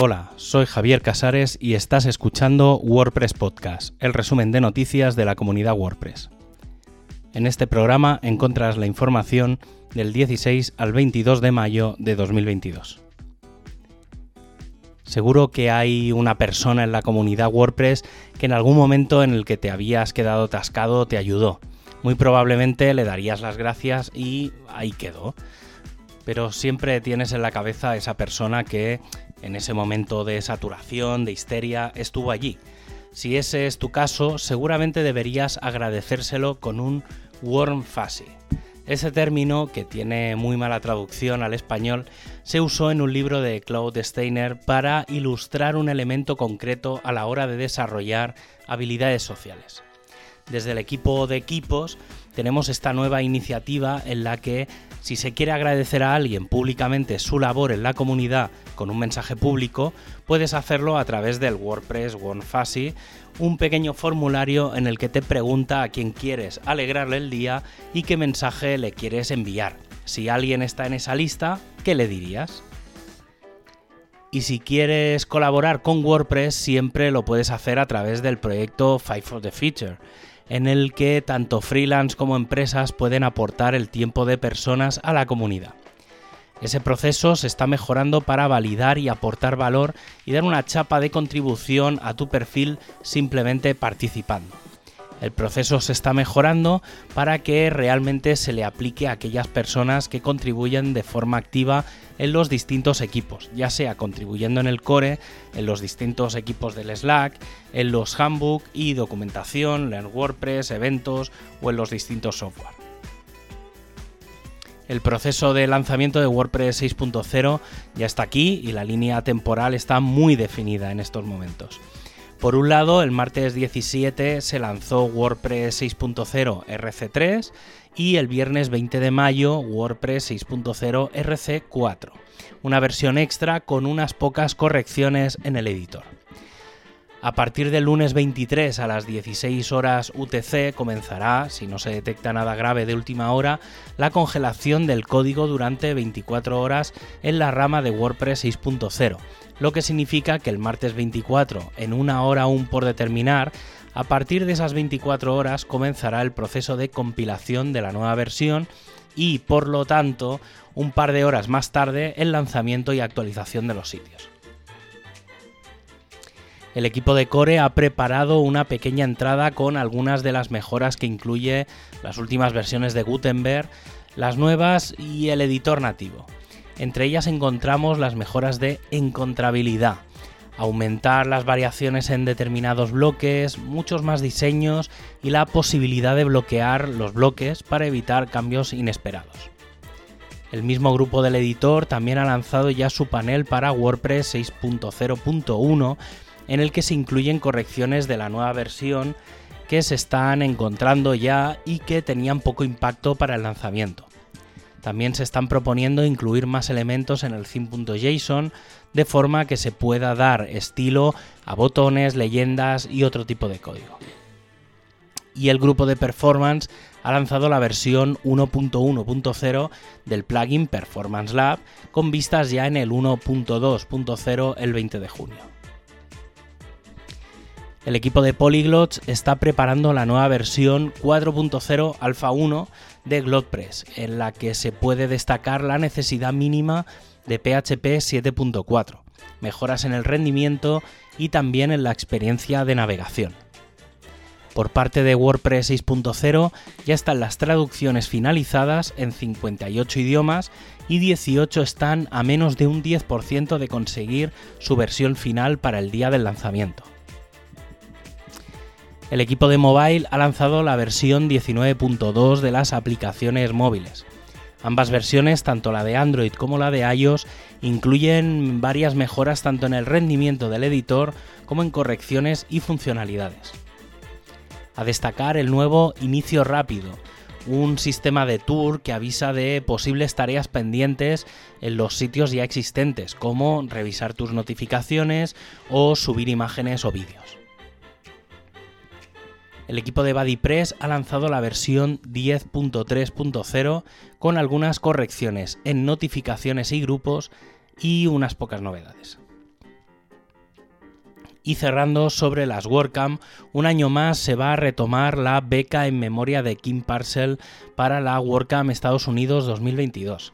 Hola, soy Javier Casares y estás escuchando WordPress Podcast, el resumen de noticias de la comunidad WordPress. En este programa encuentras la información del 16 al 22 de mayo de 2022. Seguro que hay una persona en la comunidad WordPress que en algún momento en el que te habías quedado atascado te ayudó. Muy probablemente le darías las gracias y ahí quedó. Pero siempre tienes en la cabeza a esa persona que en ese momento de saturación, de histeria, estuvo allí. Si ese es tu caso, seguramente deberías agradecérselo con un warm fuzzy. Ese término, que tiene muy mala traducción al español, se usó en un libro de Claude Steiner para ilustrar un elemento concreto a la hora de desarrollar habilidades sociales. Desde el equipo de equipos tenemos esta nueva iniciativa en la que si se quiere agradecer a alguien públicamente su labor en la comunidad con un mensaje público, puedes hacerlo a través del WordPress OneFuzzy, un pequeño formulario en el que te pregunta a quién quieres alegrarle el día y qué mensaje le quieres enviar. Si alguien está en esa lista, ¿qué le dirías? Y si quieres colaborar con WordPress, siempre lo puedes hacer a través del proyecto Fight for the Future en el que tanto freelance como empresas pueden aportar el tiempo de personas a la comunidad. Ese proceso se está mejorando para validar y aportar valor y dar una chapa de contribución a tu perfil simplemente participando. El proceso se está mejorando para que realmente se le aplique a aquellas personas que contribuyen de forma activa en los distintos equipos, ya sea contribuyendo en el core, en los distintos equipos del Slack, en los handbook y documentación, en WordPress, eventos o en los distintos software. El proceso de lanzamiento de WordPress 6.0 ya está aquí y la línea temporal está muy definida en estos momentos. Por un lado, el martes 17 se lanzó WordPress 6.0 RC3 y el viernes 20 de mayo WordPress 6.0 RC4, una versión extra con unas pocas correcciones en el editor. A partir del lunes 23 a las 16 horas UTC comenzará, si no se detecta nada grave de última hora, la congelación del código durante 24 horas en la rama de WordPress 6.0, lo que significa que el martes 24, en una hora aún por determinar, a partir de esas 24 horas comenzará el proceso de compilación de la nueva versión y, por lo tanto, un par de horas más tarde el lanzamiento y actualización de los sitios. El equipo de Core ha preparado una pequeña entrada con algunas de las mejoras que incluye las últimas versiones de Gutenberg, las nuevas y el editor nativo. Entre ellas encontramos las mejoras de encontrabilidad, aumentar las variaciones en determinados bloques, muchos más diseños y la posibilidad de bloquear los bloques para evitar cambios inesperados. El mismo grupo del editor también ha lanzado ya su panel para WordPress 6.0.1 en el que se incluyen correcciones de la nueva versión que se están encontrando ya y que tenían poco impacto para el lanzamiento. También se están proponiendo incluir más elementos en el theme.json de forma que se pueda dar estilo a botones, leyendas y otro tipo de código. Y el grupo de performance ha lanzado la versión 1.1.0 del plugin Performance Lab con vistas ya en el 1.2.0 el 20 de junio. El equipo de Polyglots está preparando la nueva versión 4.0 Alpha 1 de GlotPress, en la que se puede destacar la necesidad mínima de PHP 7.4, mejoras en el rendimiento y también en la experiencia de navegación. Por parte de WordPress 6.0 ya están las traducciones finalizadas en 58 idiomas y 18 están a menos de un 10% de conseguir su versión final para el día del lanzamiento. El equipo de mobile ha lanzado la versión 19.2 de las aplicaciones móviles. Ambas versiones, tanto la de Android como la de iOS, incluyen varias mejoras tanto en el rendimiento del editor como en correcciones y funcionalidades. A destacar el nuevo Inicio Rápido, un sistema de tour que avisa de posibles tareas pendientes en los sitios ya existentes, como revisar tus notificaciones o subir imágenes o vídeos el equipo de BuddyPress ha lanzado la versión 10.3.0 con algunas correcciones en notificaciones y grupos y unas pocas novedades. Y cerrando sobre las WordCamp, un año más se va a retomar la beca en memoria de Kim Parcel para la WordCamp Estados Unidos 2022.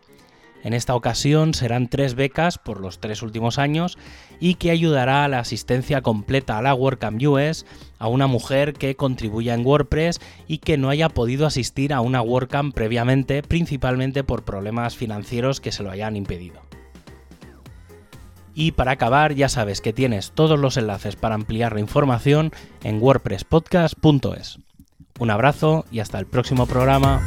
En esta ocasión serán tres becas por los tres últimos años y que ayudará a la asistencia completa a la WordCamp US a una mujer que contribuya en WordPress y que no haya podido asistir a una WordCamp previamente, principalmente por problemas financieros que se lo hayan impedido. Y para acabar, ya sabes que tienes todos los enlaces para ampliar la información en wordpresspodcast.es. Un abrazo y hasta el próximo programa.